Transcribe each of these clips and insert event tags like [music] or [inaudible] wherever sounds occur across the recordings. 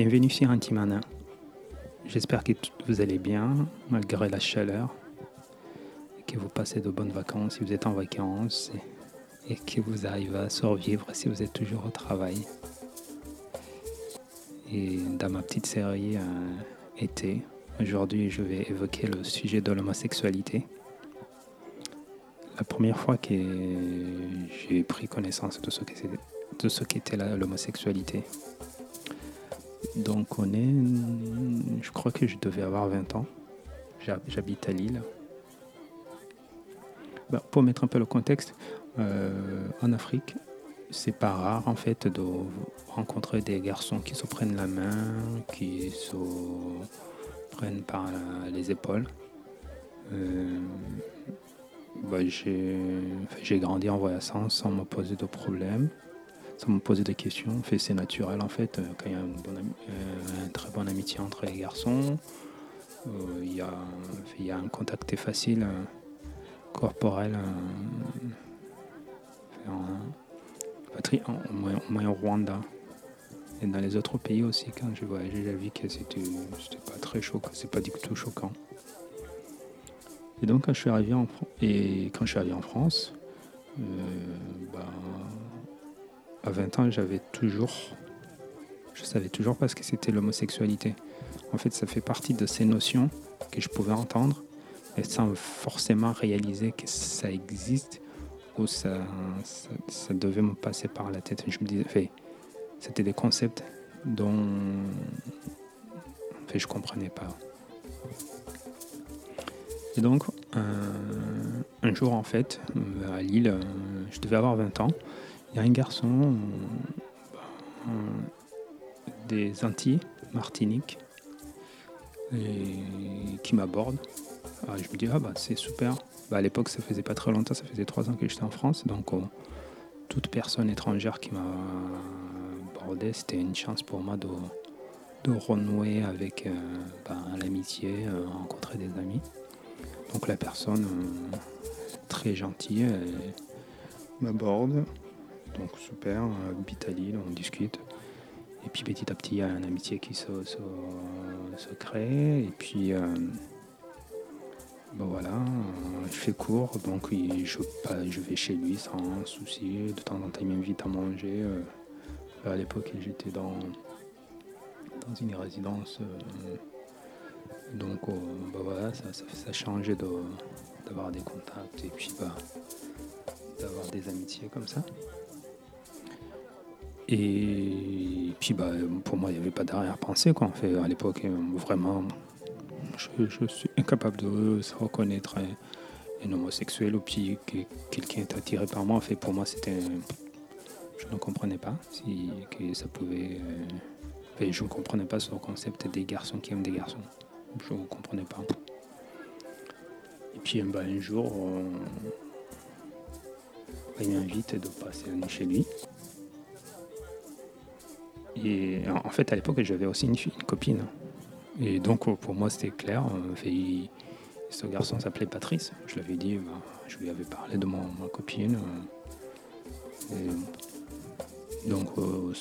Bienvenue sur Antimana. J'espère que vous allez bien malgré la chaleur que vous passez de bonnes vacances si vous êtes en vacances et, que vous arrivez à survivre si vous êtes toujours au travail. Et dans ma petite série euh, été, aujourd'hui je vais évoquer le sujet de l'homosexualité. La première fois que j'ai pris connaissance de ce qu'était l'homosexualité. Donc on est, je crois que je devais avoir 20 ans. J'habite à Lille. Ben, pour mettre un peu le contexte, euh, en Afrique, c'est pas rare en fait de rencontrer des garçons qui se prennent la main, qui se prennent par les épaules. Euh, ben, j'ai grandi en voyant sans me poser de problème sans me poser des questions. C'est naturel en fait, euh, quand il y a une, euh, très bonne amitié entre les garçons, euh, il y, a, un contact facile corporel. au, moins, au Rwanda. Et dans les autres pays aussi, quand je voyageais, j'ai vu que c'était pas très choquant, c'est pas du tout choquant. Et donc quand je suis arrivé en, et quand je suis arrivé en France, bah, à 20 ans, j'avais toujours, je savais toujours pas ce que c'était l'homosexualité. En fait, ça fait partie de ces notions que je pouvais entendre, et sans forcément réaliser que ça existe ou ça, ça, devait me passer par la tête. Je me disais, c'était des concepts dont fait, je comprenais pas. Et donc, un jour, en fait, à Lille, je devais avoir 20 ans, il y a un garçon euh, des Antilles, Martinique, qui m'aborde. Ah, je me dis, ah bah c'est super. Bah, à l'époque, ça faisait pas très longtemps, ça faisait trois ans que j'étais en France. Donc, euh, toute personne étrangère qui m'a c'était une chance pour moi de, renouer avec euh, bah, l'amitié, rencontrer des amis. Donc, la personne, très gentille, m'aborde. Donc super, habite à Lille, on discute. Et puis petit à petit, il y a une amitié qui se, se, crée. Et puis, euh, ben voilà, je fais court, donc je, je vais chez lui sans souci. De temps en temps, il m'invite à manger. Euh, à l'époque, j'étais dans, dans une résidence. Euh, donc ben voilà, ça, ça, ça changeait d'avoir des contacts et puis bah, d'avoir des amitiés comme ça. Et puis bah, pour moi, il n'y avait pas d'arrière-pensée. Quoi. fait, à l'époque, vraiment, je, suis incapable de reconnaître un, homosexuel ou puis que quelqu'un est attiré par moi. En fait, pour moi, c'était. Je ne comprenais pas si, que ça pouvait. Euh, je ne comprenais pas ce concept des garçons qui aiment des garçons. Je ne comprenais pas. Et puis bah, un jour, il m'invite de passer chez lui. Et en fait, à l'époque, j'avais aussi une, copine. Et donc, pour moi, c'était clair. Euh, ce garçon s'appelait Patrice. Je dit, bah, je lui avais parlé de ma copine. donc, euh,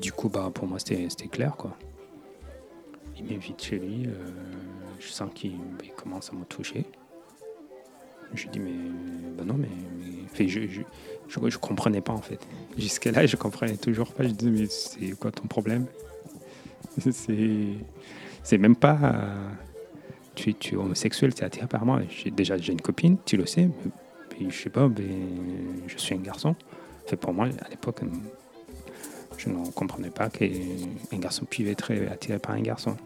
du coup, bah, pour moi, c'était clair. Quoi. Il m'invite chez lui. Euh, je sens qu'il commence à me toucher. Je dis, mais non, mais, je, je, je, comprenais pas en fait. Jusqu'à là, [laughs] je comprenais toujours pas. Je disais, mais c'est quoi ton problème? [laughs] C'est même pas. tu, tu es homosexuel, tu es attiré par moi. Déjà, j'ai une copine, tu le sais, mais, je sais pas, mais je suis un garçon. Pour moi, à l'époque, je ne comprenais pas qu'un garçon puisse être attiré par un garçon.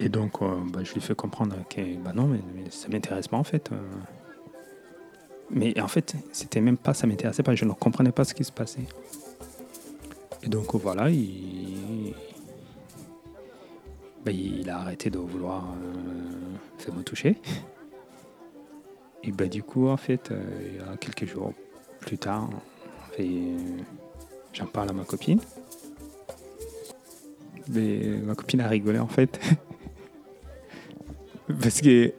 Et donc, euh, bah, je lui fais comprendre que bah non, mais, ça m'intéresse pas en fait. Euh. Mais en fait, c'était même pas, ça m'intéressait pas, je ne comprenais pas ce qui se passait. Et donc voilà, il, bah, il a arrêté de vouloir euh, faire me toucher. Et bah, du coup, en fait, il y a quelques jours plus tard, j'en parle à ma copine. Mais ma copine a rigolé en fait. [laughs] Parce que.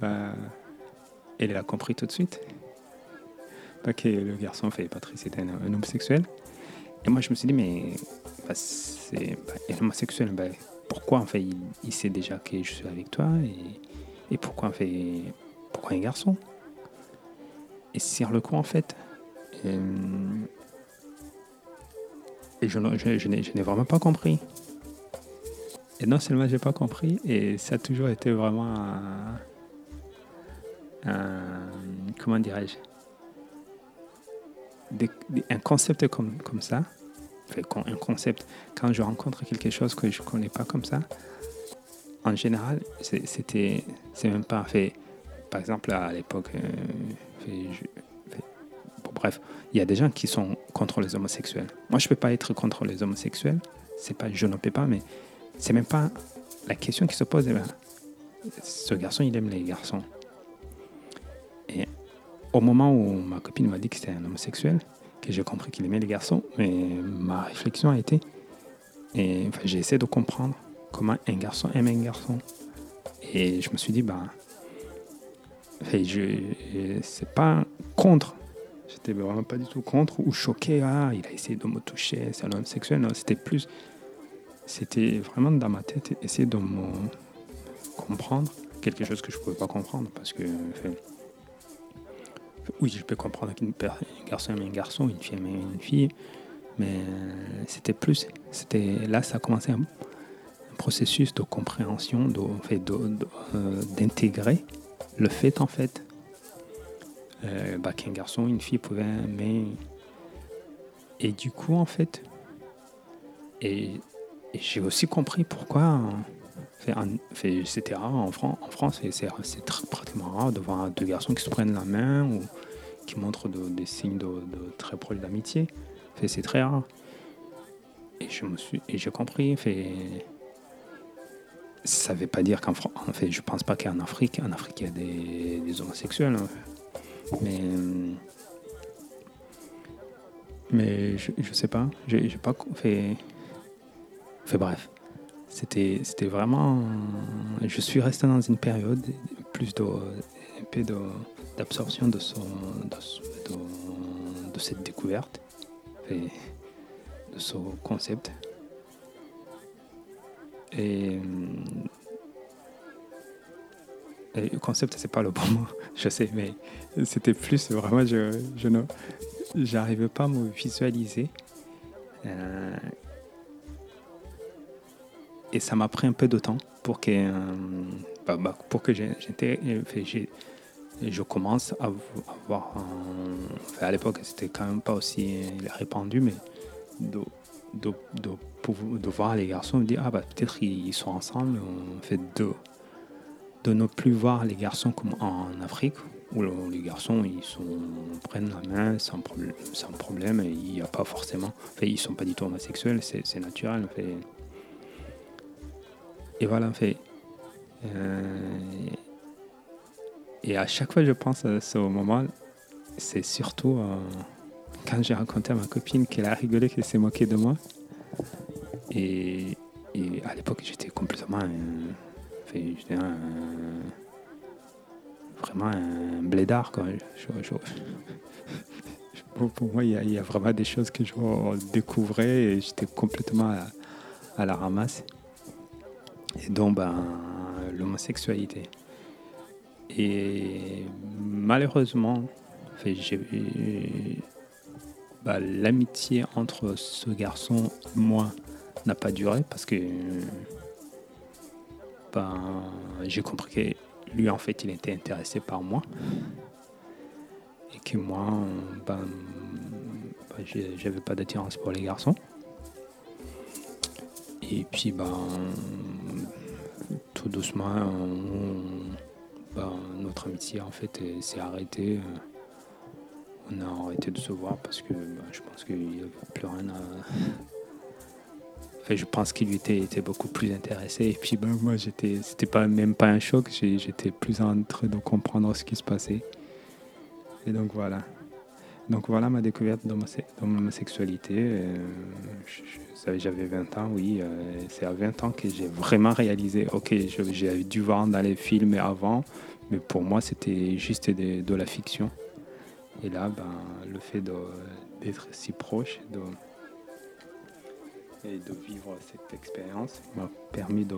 Bah, elle a compris tout de suite. Pas que le garçon fait Patrice était un, homme sexuel. Et moi, je me suis dit, mais bah, c'est bah, homosexuel. Bah, pourquoi en fait il, sait déjà que je suis avec toi et, pourquoi en fait pourquoi un garçon? Et sur le coup en fait, euh, et je, n'ai vraiment pas compris. Et non seulement j'ai pas compris, et ça a toujours été vraiment comment dirais-je, un concept comme, comme ça, un concept, quand je rencontre quelque chose que je connais pas comme ça, en général, c'était, c'est même pas fait. Par exemple, à l'époque, euh, bref, il y a des gens qui sont contre les homosexuels. Moi, je peux pas être contre les homosexuels. C'est pas, je ne peux pas, mais c'est même pas la question qui se pose. Eh ben, ce garçon, il aime les garçons. Et au moment où ma copine m'a dit que c'était un homosexuel, que j'ai compris qu'il aimait les garçons, mais ma réflexion a été, j'ai essayé de comprendre comment un garçon aime un garçon. Et je me suis dit, bah, c'est pas contre. J'étais vraiment pas du tout contre ou choqué. Ah, il a essayé de me toucher, c'est un homme sexuel. Non, c'était plus. C'était vraiment dans ma tête, essayer de me comprendre quelque chose que je pouvais pas comprendre parce que. Oui, je peux comprendre qu'un garçon aime un garçon, une fille aime une fille, mais c'était plus, c'était là, ça a commencé un, processus de compréhension, euh, d'intégrer le fait en fait euh, bah, qu'un garçon, une fille pouvaient aimer. Et du coup, en fait, et, j'ai aussi compris pourquoi. C'était rare en, en France, c'est pratiquement rare de voir deux garçons qui se prennent la main ou qui montrent des signes de, très proches d'amitié. C'est très rare. Et j'ai compris. Ça ne veut pas dire qu'en France, en fait, je pense pas qu'en Afrique, en Afrique, il y a des, homosexuels. Hein. Mais, mais je, ne sais pas. J'ai pas fait. Fait bref. C'était vraiment. Je suis resté dans une période plus de, peu d'absorption de, cette découverte, de ce concept. Et, le concept, c'est pas le bon mot, [laughs] je sais, mais c'était plus vraiment, je, je pas à me visualiser. Euh, et ça m'a pris un peu de temps pour que, euh, bah, bah, pour que j'étais, je commence à, voir. à l'époque, c'était quand même pas aussi répandu, mais de, de, de, voir les garçons me dire ah bah peut-être ils sont ensemble. On fait de, de ne plus voir les garçons comme en Afrique où les garçons ils prennent la main sans problème, sans problème il n'y a pas forcément. Ils sont pas du tout homosexuels, c'est naturel. Et voilà, fait. Euh, et à chaque fois que je pense à ce moment, c'est surtout euh, quand j'ai raconté à ma copine qu'elle a rigolé, qu'elle s'est moquée de moi. Et, à l'époque, j'étais complètement. j'étais vraiment un blédard. Quoi. [laughs] pour moi, il y, a, vraiment des choses que je découvrais et j'étais complètement à, la ramasse. Et donc, ben, l'homosexualité. Et malheureusement, bah, l'amitié entre ce garçon et moi n'a pas duré parce que ben, j'ai compris que lui, en fait, il était intéressé par moi. Et que moi, ben, ben j'avais pas d'attirance pour les garçons. Et puis, ben, doucement, bah, notre amitié en fait s'est arrêtée. On a arrêté de se voir parce que bah, je pense qu'il n'y avait plus rien à. Je pense qu'il était, était beaucoup plus intéressé. Et puis ben, moi, j'étais, c'était pas, même pas un choc. J'étais plus en train de comprendre ce qui se passait. Et donc voilà. Donc voilà ma découverte de ma, sexualité. Euh, j'avais 20 ans, oui. Euh, c'est à 20 ans que j'ai vraiment réalisé, ok, j'ai dû voir dans les films avant, mais pour moi c'était juste de, la fiction. Et là, ben, le fait d'être si proche, et de vivre cette expérience m'a permis de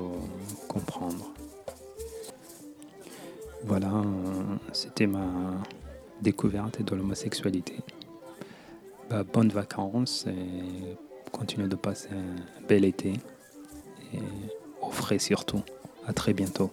comprendre. Voilà, c'était ma découverte de l'homosexualité. Bah, bonnes vacances et continuez de passer un bel été et au frais surtout. À très bientôt.